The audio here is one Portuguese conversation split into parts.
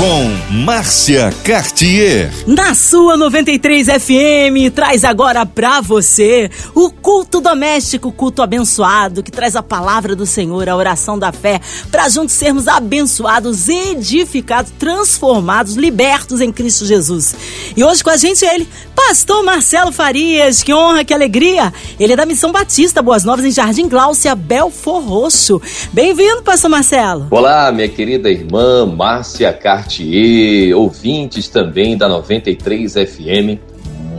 com Márcia Cartier. Na sua 93 FM, traz agora pra você o culto doméstico, culto abençoado, que traz a palavra do Senhor, a oração da fé, para juntos sermos abençoados, edificados, transformados, libertos em Cristo Jesus. E hoje com a gente ele, Pastor Marcelo Farias, que honra, que alegria. Ele é da Missão Batista Boas Novas em Jardim Gláucia, Belfor Roxo. Bem-vindo, Pastor Marcelo. Olá, minha querida irmã Márcia Cartier Cartier, ouvintes também da 93 FM.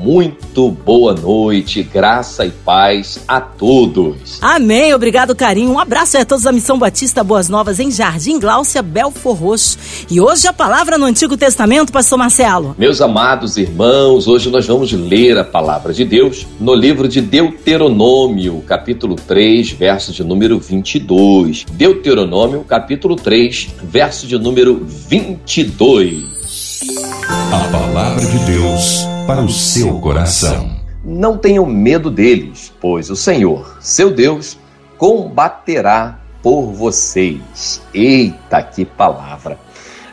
Muito boa noite, graça e paz a todos. Amém, obrigado, carinho. Um abraço a todos da Missão Batista Boas Novas em Jardim Gláucia, Belfor Roxo. E hoje a palavra no Antigo Testamento, pastor Marcelo. Meus amados irmãos, hoje nós vamos ler a palavra de Deus no livro de Deuteronômio, capítulo 3, verso de número 22. Deuteronômio, capítulo 3, verso de número 22. A palavra de Deus para o seu coração. Não tenham medo deles, pois o Senhor, seu Deus, combaterá por vocês. Eita, que palavra!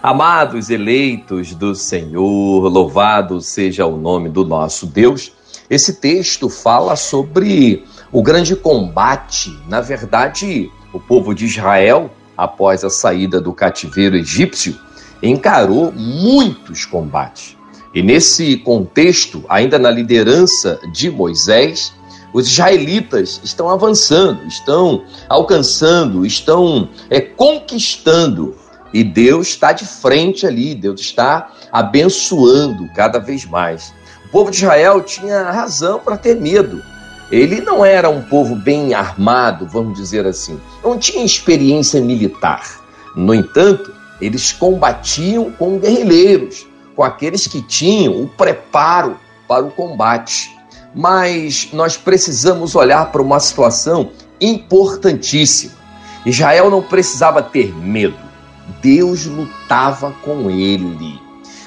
Amados eleitos do Senhor, louvado seja o nome do nosso Deus. Esse texto fala sobre o grande combate. Na verdade, o povo de Israel, após a saída do cativeiro egípcio, encarou muitos combates. E nesse contexto, ainda na liderança de Moisés, os israelitas estão avançando, estão alcançando, estão é, conquistando. E Deus está de frente ali, Deus está abençoando cada vez mais. O povo de Israel tinha razão para ter medo. Ele não era um povo bem armado, vamos dizer assim. Não tinha experiência militar. No entanto, eles combatiam com guerrilheiros, com aqueles que tinham o preparo para o combate. Mas nós precisamos olhar para uma situação importantíssima. Israel não precisava ter medo. Deus lutava com ele.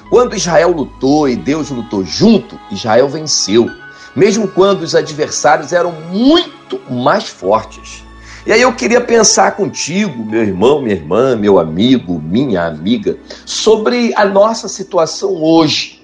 Quando Israel lutou e Deus lutou junto, Israel venceu, mesmo quando os adversários eram muito mais fortes. E aí eu queria pensar contigo, meu irmão, minha irmã, meu amigo, minha amiga, sobre a nossa situação hoje.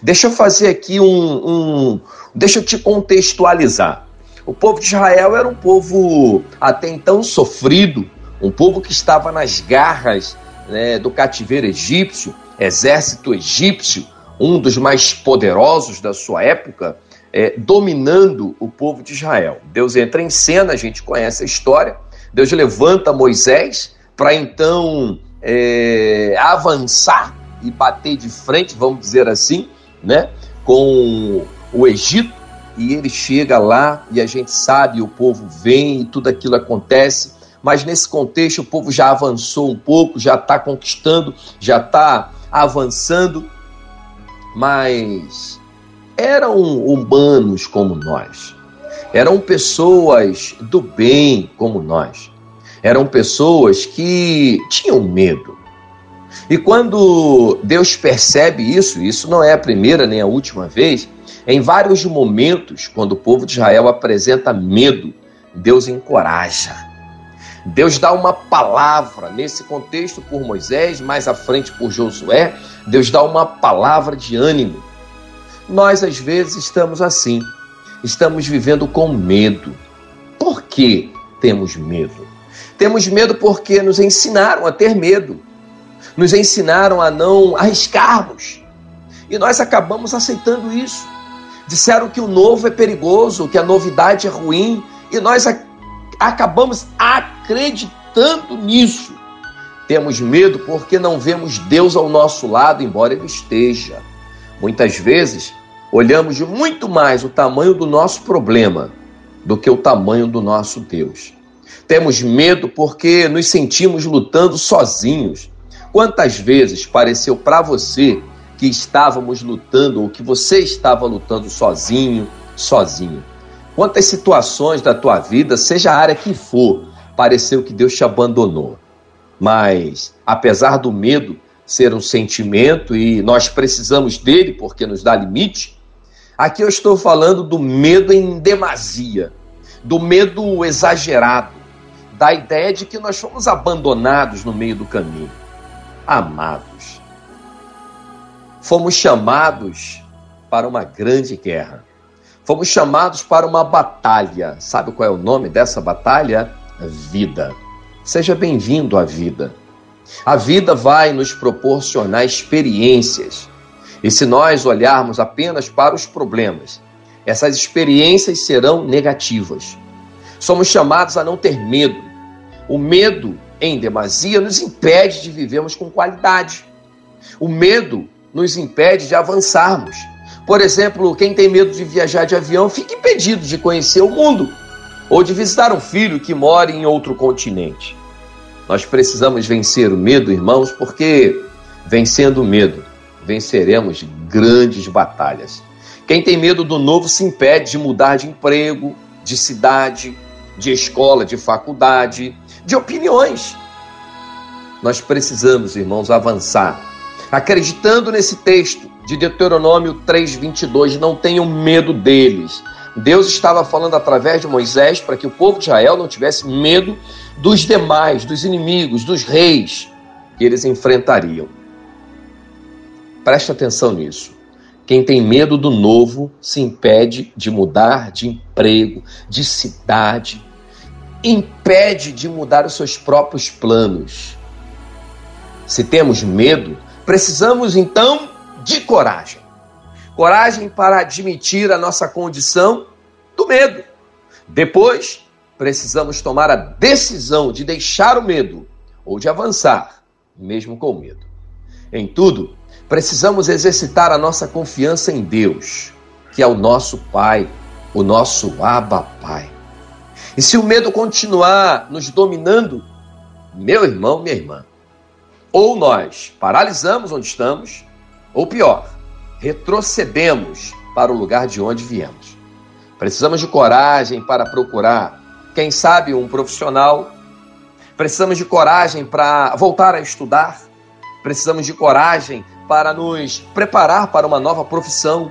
Deixa eu fazer aqui um, um deixa eu te contextualizar. O povo de Israel era um povo até então sofrido, um povo que estava nas garras né, do cativeiro egípcio, exército egípcio, um dos mais poderosos da sua época, é, dominando o povo de Israel. Deus entra em cena, a gente conhece a história. Deus levanta Moisés para então é, avançar e bater de frente, vamos dizer assim, né, com o Egito. E ele chega lá e a gente sabe, o povo vem e tudo aquilo acontece. Mas nesse contexto, o povo já avançou um pouco, já está conquistando, já está avançando. Mas eram humanos como nós, eram pessoas do bem como nós, eram pessoas que tinham medo. E quando Deus percebe isso, isso não é a primeira nem a última vez, em vários momentos, quando o povo de Israel apresenta medo, Deus encoraja. Deus dá uma palavra nesse contexto por Moisés, mais à frente por Josué. Deus dá uma palavra de ânimo nós, às vezes, estamos assim. Estamos vivendo com medo. Por que temos medo? Temos medo porque nos ensinaram a ter medo. Nos ensinaram a não arriscarmos. E nós acabamos aceitando isso. Disseram que o novo é perigoso, que a novidade é ruim, e nós acabamos acreditando nisso. Temos medo porque não vemos Deus ao nosso lado, embora Ele esteja. Muitas vezes olhamos muito mais o tamanho do nosso problema do que o tamanho do nosso Deus. Temos medo porque nos sentimos lutando sozinhos. Quantas vezes pareceu para você que estávamos lutando ou que você estava lutando sozinho, sozinho? Quantas situações da tua vida, seja a área que for, pareceu que Deus te abandonou? Mas, apesar do medo ser um sentimento e nós precisamos dele porque nos dá limite, Aqui eu estou falando do medo em demasia, do medo exagerado, da ideia de que nós fomos abandonados no meio do caminho. Amados, fomos chamados para uma grande guerra. Fomos chamados para uma batalha. Sabe qual é o nome dessa batalha? Vida. Seja bem-vindo à vida. A vida vai nos proporcionar experiências. E se nós olharmos apenas para os problemas, essas experiências serão negativas. Somos chamados a não ter medo. O medo, em demasia, nos impede de vivermos com qualidade. O medo nos impede de avançarmos. Por exemplo, quem tem medo de viajar de avião fica impedido de conhecer o mundo ou de visitar um filho que mora em outro continente. Nós precisamos vencer o medo, irmãos, porque vencendo o medo, venceremos grandes batalhas. Quem tem medo do novo se impede de mudar de emprego, de cidade, de escola, de faculdade, de opiniões. Nós precisamos, irmãos, avançar, acreditando nesse texto de Deuteronômio 3:22, não tenham medo deles. Deus estava falando através de Moisés para que o povo de Israel não tivesse medo dos demais, dos inimigos, dos reis que eles enfrentariam. Preste atenção nisso. Quem tem medo do novo se impede de mudar de emprego, de cidade, impede de mudar os seus próprios planos. Se temos medo, precisamos então de coragem. Coragem para admitir a nossa condição do medo. Depois, precisamos tomar a decisão de deixar o medo ou de avançar, mesmo com medo. Em tudo, precisamos exercitar a nossa confiança em Deus, que é o nosso Pai, o nosso Abba Pai. E se o medo continuar nos dominando, meu irmão, minha irmã, ou nós paralisamos onde estamos, ou pior, retrocedemos para o lugar de onde viemos. Precisamos de coragem para procurar, quem sabe, um profissional. Precisamos de coragem para voltar a estudar. Precisamos de coragem para nos preparar para uma nova profissão.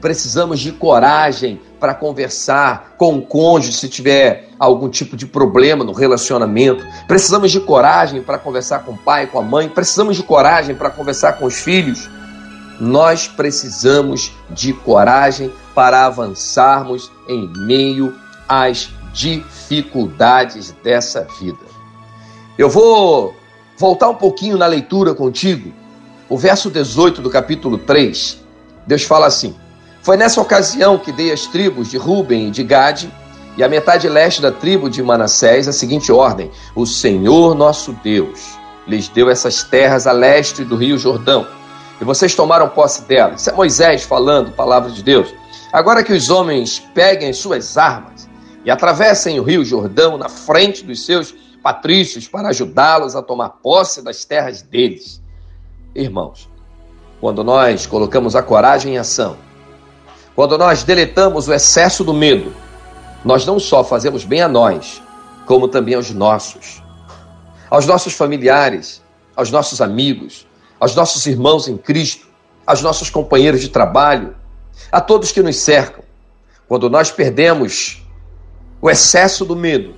Precisamos de coragem para conversar com o cônjuge se tiver algum tipo de problema no relacionamento. Precisamos de coragem para conversar com o pai, com a mãe. Precisamos de coragem para conversar com os filhos nós precisamos de coragem para avançarmos em meio às dificuldades dessa vida. Eu vou voltar um pouquinho na leitura contigo. O verso 18 do capítulo 3, Deus fala assim: Foi nessa ocasião que dei as tribos de Ruben e de Gade e a metade leste da tribo de Manassés a seguinte ordem: O Senhor nosso Deus lhes deu essas terras a leste do rio Jordão e vocês tomaram posse dela. Isso é Moisés falando, palavra de Deus. Agora que os homens peguem as suas armas e atravessem o rio Jordão na frente dos seus patrícios para ajudá-los a tomar posse das terras deles. Irmãos, quando nós colocamos a coragem em ação, quando nós deletamos o excesso do medo, nós não só fazemos bem a nós, como também aos nossos, aos nossos familiares, aos nossos amigos, aos nossos irmãos em Cristo, aos nossos companheiros de trabalho, a todos que nos cercam. Quando nós perdemos o excesso do medo,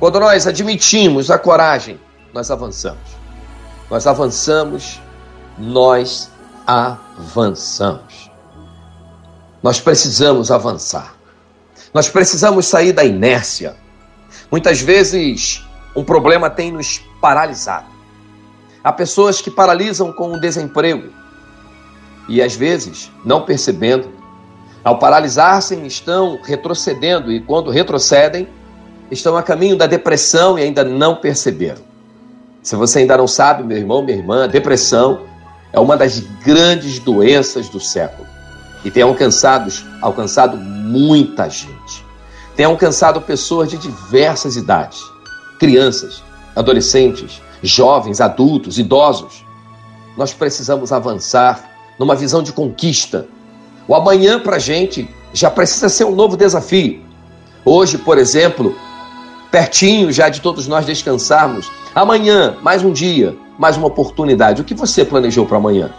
quando nós admitimos a coragem, nós avançamos. Nós avançamos, nós avançamos. Nós precisamos avançar. Nós precisamos sair da inércia. Muitas vezes, um problema tem nos paralisado. Há pessoas que paralisam com o desemprego. E, às vezes, não percebendo, ao paralisar-se, estão retrocedendo. E, quando retrocedem, estão a caminho da depressão e ainda não perceberam. Se você ainda não sabe, meu irmão, minha irmã, depressão é uma das grandes doenças do século. E tem alcançado, alcançado muita gente. Tem alcançado pessoas de diversas idades, crianças, adolescentes, jovens, adultos, idosos. Nós precisamos avançar numa visão de conquista. O amanhã para a gente já precisa ser um novo desafio. Hoje, por exemplo, pertinho já de todos nós descansarmos. Amanhã, mais um dia, mais uma oportunidade. O que você planejou para amanhã?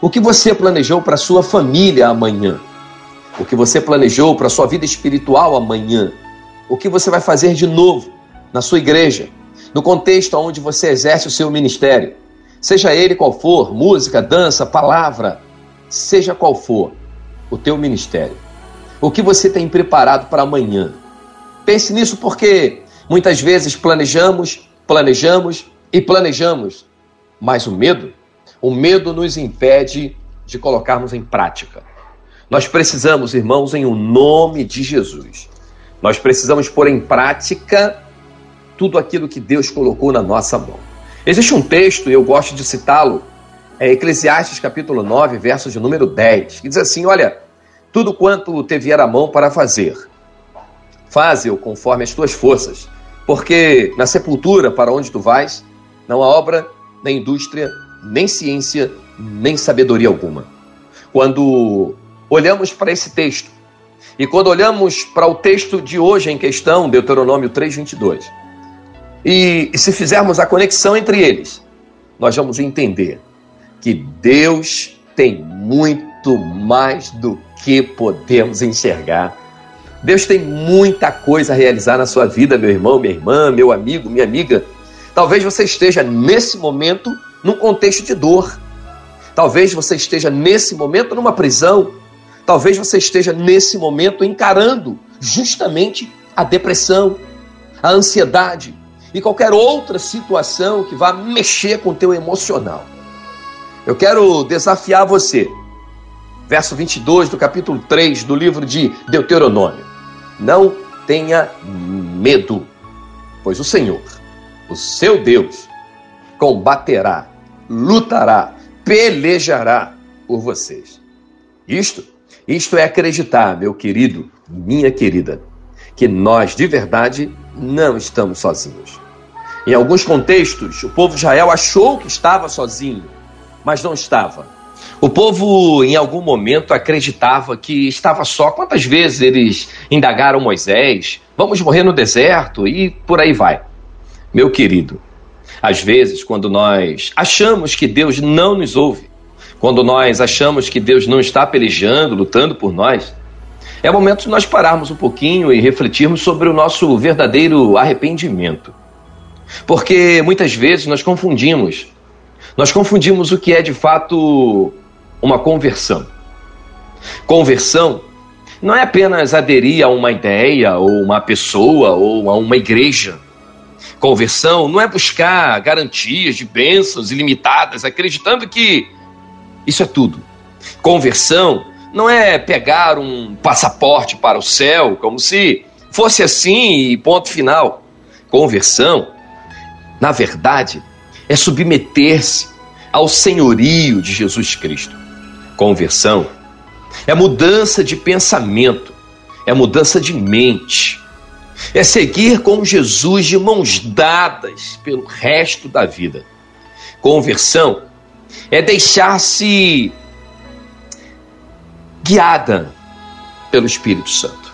O que você planejou para sua família amanhã? O que você planejou para sua vida espiritual amanhã? O que você vai fazer de novo na sua igreja, no contexto onde você exerce o seu ministério? Seja ele qual for, música, dança, palavra, seja qual for o teu ministério. O que você tem preparado para amanhã? Pense nisso porque muitas vezes planejamos, planejamos e planejamos, mas o medo, o medo nos impede de colocarmos em prática. Nós precisamos, irmãos, em o um nome de Jesus, nós precisamos pôr em prática tudo aquilo que Deus colocou na nossa mão. Existe um texto, e eu gosto de citá-lo, é Eclesiastes capítulo 9, verso de número 10, que diz assim: Olha, tudo quanto te vier a mão para fazer, faze-o conforme as tuas forças, porque na sepultura para onde tu vais, não há obra, nem indústria, nem ciência, nem sabedoria alguma. Quando olhamos para esse texto, e quando olhamos para o texto de hoje em questão, Deuteronômio 3:22, e, se fizermos a conexão entre eles, nós vamos entender que Deus tem muito mais do que podemos enxergar. Deus tem muita coisa a realizar na sua vida, meu irmão, minha irmã, meu amigo, minha amiga. Talvez você esteja nesse momento num contexto de dor. Talvez você esteja nesse momento numa prisão. Talvez você esteja nesse momento encarando justamente a depressão, a ansiedade e qualquer outra situação que vá mexer com o teu emocional. Eu quero desafiar você. Verso 22 do capítulo 3 do livro de Deuteronômio. Não tenha medo, pois o Senhor, o seu Deus, combaterá, lutará, pelejará por vocês. Isto, isto é acreditar, meu querido, minha querida, que nós de verdade não estamos sozinhos. Em alguns contextos, o povo de Israel achou que estava sozinho, mas não estava. O povo, em algum momento, acreditava que estava só. Quantas vezes eles indagaram Moisés? Vamos morrer no deserto e por aí vai. Meu querido, às vezes, quando nós achamos que Deus não nos ouve, quando nós achamos que Deus não está pelejando, lutando por nós, é momento de nós pararmos um pouquinho e refletirmos sobre o nosso verdadeiro arrependimento. Porque muitas vezes nós confundimos. Nós confundimos o que é de fato uma conversão. Conversão não é apenas aderir a uma ideia, ou uma pessoa, ou a uma igreja. Conversão não é buscar garantias de bênçãos ilimitadas, acreditando que isso é tudo. Conversão não é pegar um passaporte para o céu, como se fosse assim e ponto final. Conversão na verdade, é submeter-se ao senhorio de Jesus Cristo. Conversão é mudança de pensamento, é mudança de mente, é seguir com Jesus de mãos dadas pelo resto da vida. Conversão é deixar-se guiada pelo Espírito Santo.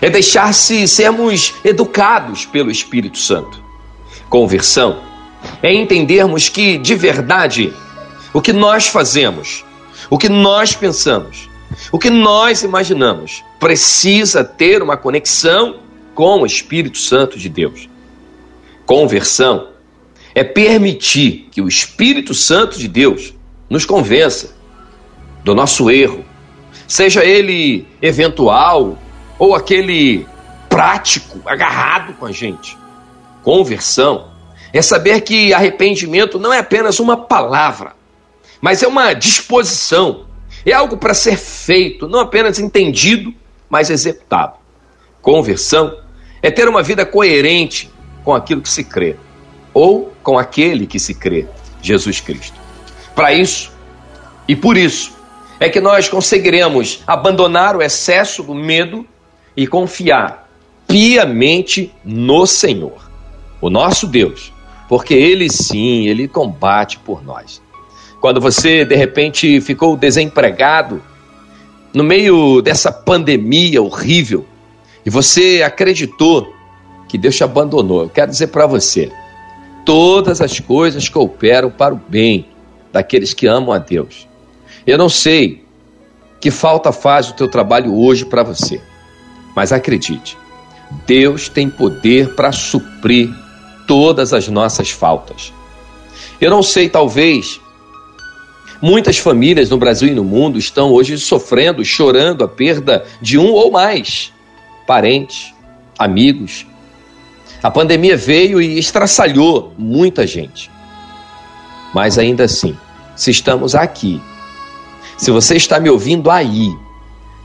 É deixar-se sermos educados pelo Espírito Santo. Conversão é entendermos que, de verdade, o que nós fazemos, o que nós pensamos, o que nós imaginamos, precisa ter uma conexão com o Espírito Santo de Deus. Conversão é permitir que o Espírito Santo de Deus nos convença do nosso erro, seja ele eventual ou aquele prático, agarrado com a gente. Conversão é saber que arrependimento não é apenas uma palavra, mas é uma disposição, é algo para ser feito, não apenas entendido, mas executado. Conversão é ter uma vida coerente com aquilo que se crê, ou com aquele que se crê, Jesus Cristo. Para isso, e por isso, é que nós conseguiremos abandonar o excesso do medo e confiar piamente no Senhor o nosso Deus, porque Ele sim, Ele combate por nós. Quando você de repente ficou desempregado, no meio dessa pandemia horrível, e você acreditou que Deus te abandonou, eu quero dizer para você: todas as coisas cooperam para o bem daqueles que amam a Deus. Eu não sei que falta faz o teu trabalho hoje para você, mas acredite, Deus tem poder para suprir todas as nossas faltas. Eu não sei, talvez, muitas famílias no Brasil e no mundo estão hoje sofrendo, chorando a perda de um ou mais parentes, amigos. A pandemia veio e estraçalhou muita gente. Mas ainda assim, se estamos aqui, se você está me ouvindo aí,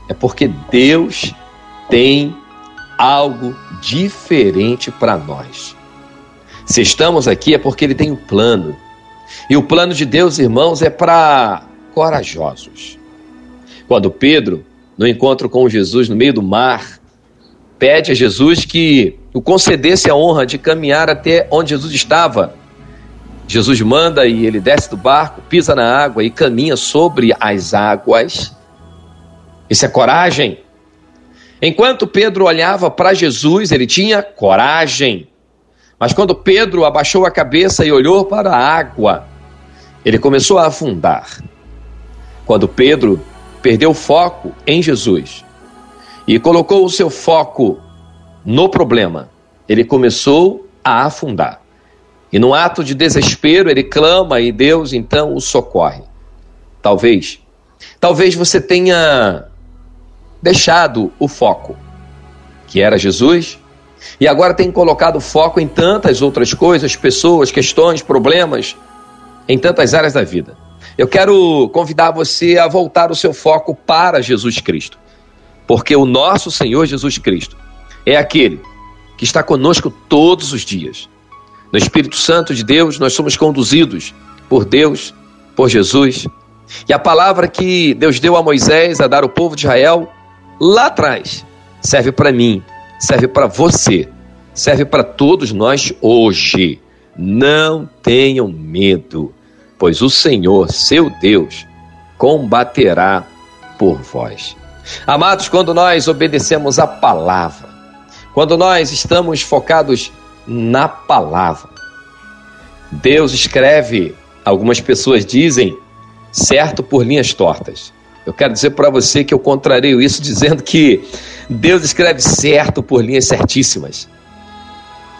é porque Deus tem algo diferente para nós. Se estamos aqui é porque Ele tem um plano. E o plano de Deus, irmãos, é para corajosos. Quando Pedro, no encontro com Jesus no meio do mar, pede a Jesus que o concedesse a honra de caminhar até onde Jesus estava. Jesus manda e ele desce do barco, pisa na água e caminha sobre as águas. Isso é coragem. Enquanto Pedro olhava para Jesus, ele tinha coragem. Mas quando Pedro abaixou a cabeça e olhou para a água, ele começou a afundar. Quando Pedro perdeu o foco em Jesus e colocou o seu foco no problema, ele começou a afundar. E num ato de desespero, ele clama e Deus então o socorre. Talvez, talvez você tenha deixado o foco, que era Jesus, e agora tem colocado foco em tantas outras coisas, pessoas, questões, problemas, em tantas áreas da vida. Eu quero convidar você a voltar o seu foco para Jesus Cristo, porque o nosso Senhor Jesus Cristo é aquele que está conosco todos os dias. No Espírito Santo de Deus, nós somos conduzidos por Deus, por Jesus. E a palavra que Deus deu a Moisés a dar ao povo de Israel lá atrás serve para mim, serve para você, serve para todos nós hoje. Não tenham medo, pois o Senhor, seu Deus, combaterá por vós. Amados, quando nós obedecemos a palavra, quando nós estamos focados na palavra, Deus escreve, algumas pessoas dizem, certo por linhas tortas. Eu quero dizer para você que eu contrario isso dizendo que Deus escreve certo por linhas certíssimas.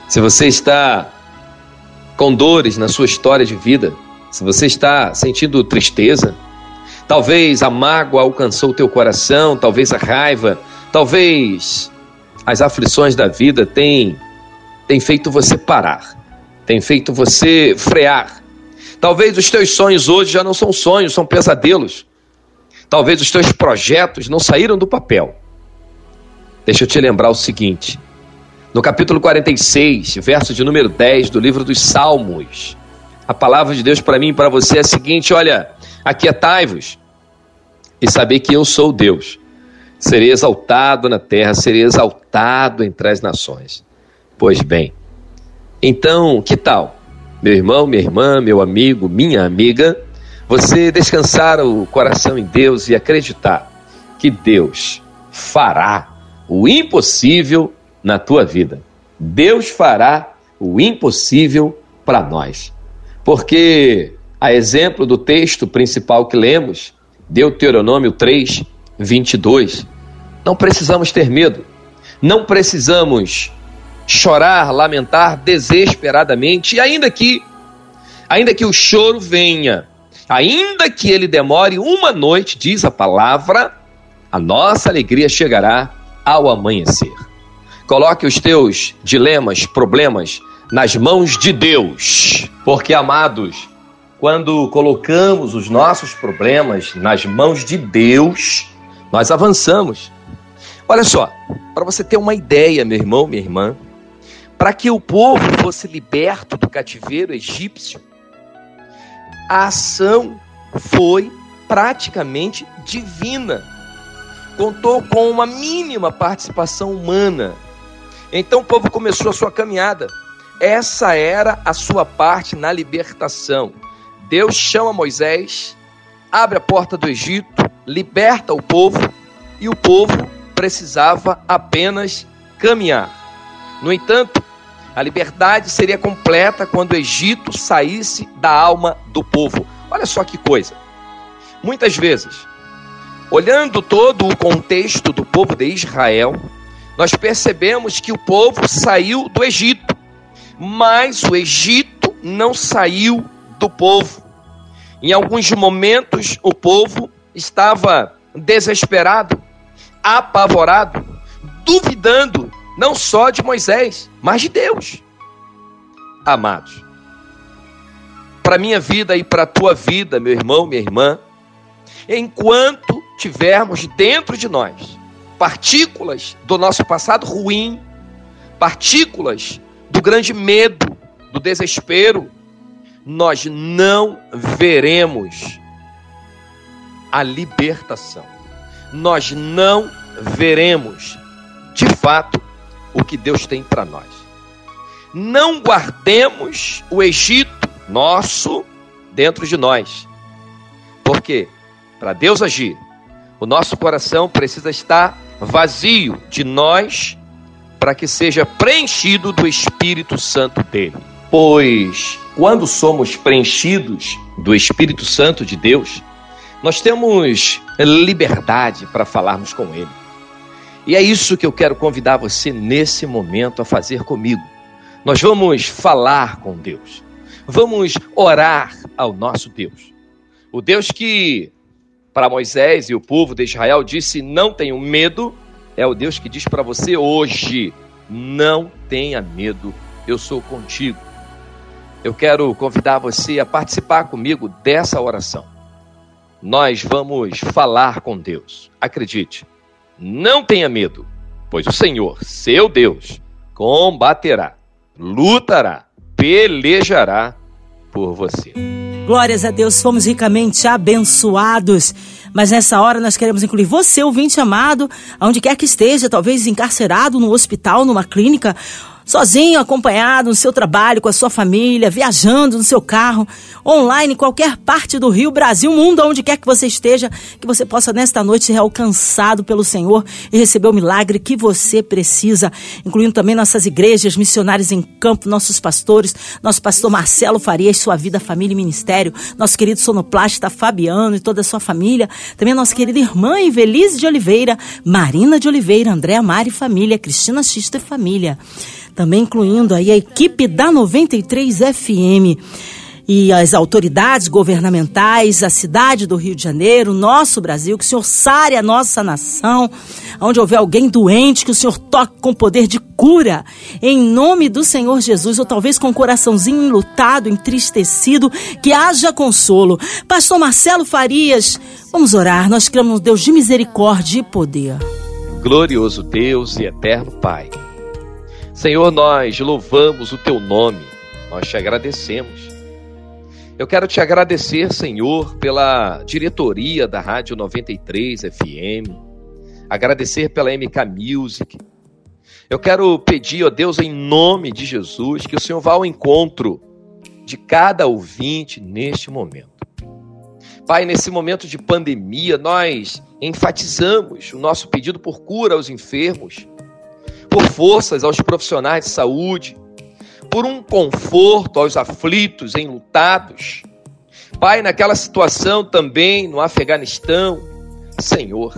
Se você está com dores na sua história de vida, se você está sentindo tristeza, talvez a mágoa alcançou o teu coração, talvez a raiva, talvez as aflições da vida têm, têm feito você parar, têm feito você frear. Talvez os teus sonhos hoje já não são sonhos, são pesadelos. Talvez os teus projetos não saíram do papel. Deixa eu te lembrar o seguinte: no capítulo 46, verso de número 10 do livro dos Salmos, a palavra de Deus para mim e para você é a seguinte: olha, aquietai-vos e saber que eu sou Deus. Serei exaltado na terra, serei exaltado entre as nações. Pois bem, então, que tal? Meu irmão, minha irmã, meu amigo, minha amiga, você descansar o coração em Deus e acreditar que Deus fará o impossível na tua vida. Deus fará o impossível para nós. Porque, a exemplo do texto principal que lemos, Deuteronômio 3, 22, não precisamos ter medo, não precisamos chorar, lamentar desesperadamente, e ainda que, ainda que o choro venha, Ainda que ele demore uma noite, diz a palavra, a nossa alegria chegará ao amanhecer. Coloque os teus dilemas, problemas nas mãos de Deus, porque amados, quando colocamos os nossos problemas nas mãos de Deus, nós avançamos. Olha só, para você ter uma ideia, meu irmão, minha irmã, para que o povo fosse liberto do cativeiro egípcio, a ação foi praticamente divina. Contou com uma mínima participação humana. Então o povo começou a sua caminhada. Essa era a sua parte na libertação. Deus chama Moisés, abre a porta do Egito, liberta o povo e o povo precisava apenas caminhar. No entanto, a liberdade seria completa quando o Egito saísse da alma do povo. Olha só que coisa. Muitas vezes, olhando todo o contexto do povo de Israel, nós percebemos que o povo saiu do Egito, mas o Egito não saiu do povo. Em alguns momentos, o povo estava desesperado, apavorado, duvidando não só de Moisés, mas de Deus. Amados, para minha vida e para a tua vida, meu irmão, minha irmã, enquanto tivermos dentro de nós partículas do nosso passado ruim, partículas do grande medo, do desespero, nós não veremos a libertação. Nós não veremos, de fato, o que Deus tem para nós. Não guardemos o Egito nosso dentro de nós. Porque para Deus agir, o nosso coração precisa estar vazio de nós para que seja preenchido do Espírito Santo dele. Pois quando somos preenchidos do Espírito Santo de Deus, nós temos liberdade para falarmos com ele. E é isso que eu quero convidar você nesse momento a fazer comigo. Nós vamos falar com Deus. Vamos orar ao nosso Deus. O Deus que para Moisés e o povo de Israel disse: "Não tenham medo", é o Deus que diz para você hoje: "Não tenha medo, eu sou contigo". Eu quero convidar você a participar comigo dessa oração. Nós vamos falar com Deus. Acredite, não tenha medo, pois o Senhor, seu Deus, combaterá, lutará, pelejará por você. Glórias a Deus, fomos ricamente abençoados. Mas nessa hora nós queremos incluir você, ouvinte amado, aonde quer que esteja, talvez encarcerado no hospital, numa clínica, sozinho, acompanhado no seu trabalho, com a sua família, viajando no seu carro, online, em qualquer parte do Rio, Brasil, mundo, onde quer que você esteja, que você possa nesta noite ser alcançado pelo Senhor e receber o milagre que você precisa, incluindo também nossas igrejas, missionários em campo, nossos pastores, nosso pastor Marcelo Farias, sua vida, família e ministério, nosso querido sonoplasta Fabiano e toda a sua família, também a nossa querida irmã Ivelise de Oliveira, Marina de Oliveira, Andréa Mari Família, Cristina Xista e Família também incluindo aí a equipe da 93 FM e as autoridades governamentais, a cidade do Rio de Janeiro, nosso Brasil, que o Senhor sare a nossa nação, onde houver alguém doente, que o Senhor toque com poder de cura, em nome do Senhor Jesus, ou talvez com o coraçãozinho enlutado, entristecido, que haja consolo. Pastor Marcelo Farias, vamos orar, nós clamamos Deus de misericórdia e poder. Glorioso Deus e eterno Pai. Senhor, nós louvamos o teu nome, nós te agradecemos. Eu quero te agradecer, Senhor, pela diretoria da Rádio 93 FM, agradecer pela MK Music. Eu quero pedir, ó Deus, em nome de Jesus, que o Senhor vá ao encontro de cada ouvinte neste momento. Pai, nesse momento de pandemia, nós enfatizamos o nosso pedido por cura aos enfermos por forças aos profissionais de saúde, por um conforto aos aflitos, enlutados. Pai, naquela situação também no Afeganistão, Senhor,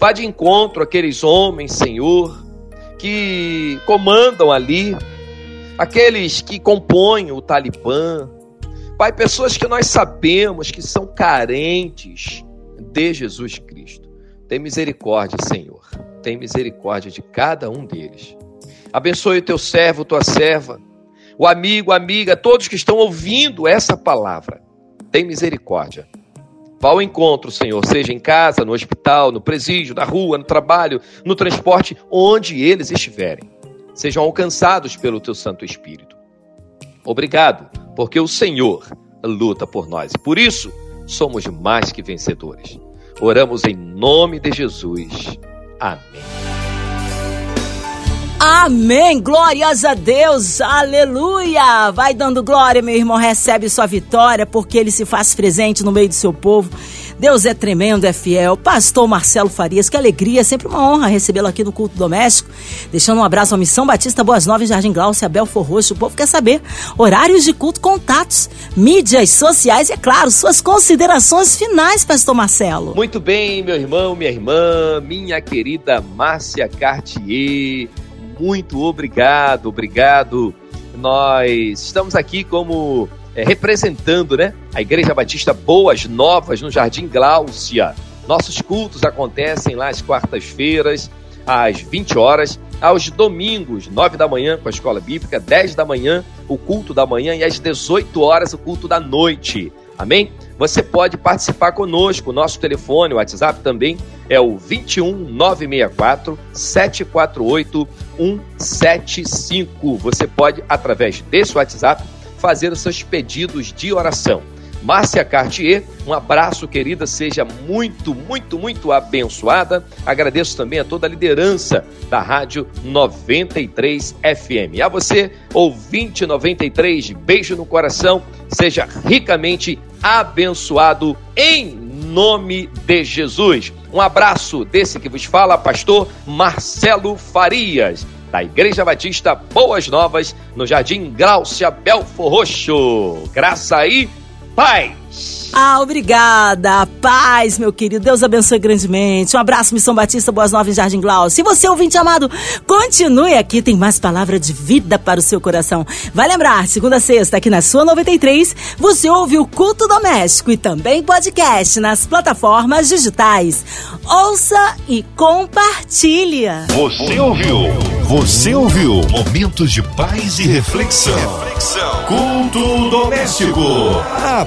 vá de encontro àqueles homens, Senhor, que comandam ali, aqueles que compõem o Talibã. Pai, pessoas que nós sabemos que são carentes de Jesus Cristo. Tem misericórdia, Senhor tem misericórdia de cada um deles. Abençoe o teu servo, tua serva, o amigo, a amiga, todos que estão ouvindo essa palavra. Tem misericórdia. Vá ao encontro, Senhor, seja em casa, no hospital, no presídio, na rua, no trabalho, no transporte, onde eles estiverem. Sejam alcançados pelo teu Santo Espírito. Obrigado, porque o Senhor luta por nós. Por isso, somos mais que vencedores. Oramos em nome de Jesus. Amém. Amém. Glórias a Deus. Aleluia. Vai dando glória, meu irmão. Recebe sua vitória, porque ele se faz presente no meio do seu povo. Deus é tremendo, é fiel. Pastor Marcelo Farias, que alegria, sempre uma honra recebê-lo aqui no culto doméstico. Deixando um abraço à Missão Batista Boas Novas, Jardim Glaucia, Belfor Roxo. O povo quer saber horários de culto, contatos, mídias sociais e, é claro, suas considerações finais, Pastor Marcelo. Muito bem, meu irmão, minha irmã, minha querida Márcia Cartier. Muito obrigado, obrigado. Nós estamos aqui como é, representando né, a Igreja Batista Boas Novas no Jardim Gláucia. Nossos cultos acontecem lá às quartas-feiras, às 20 horas, aos domingos, 9 da manhã com a escola bíblica, 10 da manhã o culto da manhã e às 18 horas o culto da noite. Amém? Você pode participar conosco. Nosso telefone, o WhatsApp também é o 21 964 748 175. Você pode, através desse WhatsApp, fazer os seus pedidos de oração. Márcia Cartier, um abraço, querida, seja muito, muito, muito abençoada. Agradeço também a toda a liderança da Rádio 93 FM. A você, ouvinte 93, beijo no coração, seja ricamente abençoado em nome de Jesus. Um abraço desse que vos fala, pastor Marcelo Farias da Igreja Batista Boas Novas, no Jardim Gráucia Belfor Roxo. Graça e paz! Ah, obrigada. Paz, meu querido. Deus abençoe grandemente. Um abraço, Missão Batista, Boas Novas, Jardim Glaucio. Se você, ouvinte amado, continue aqui. Tem mais palavra de vida para o seu coração. Vai lembrar, segunda a sexta, aqui na sua 93, você ouve o Culto Doméstico e também podcast nas plataformas digitais. Ouça e compartilha. Você ouviu? Você ouviu? Momentos de paz e reflexão. reflexão. Culto Doméstico. A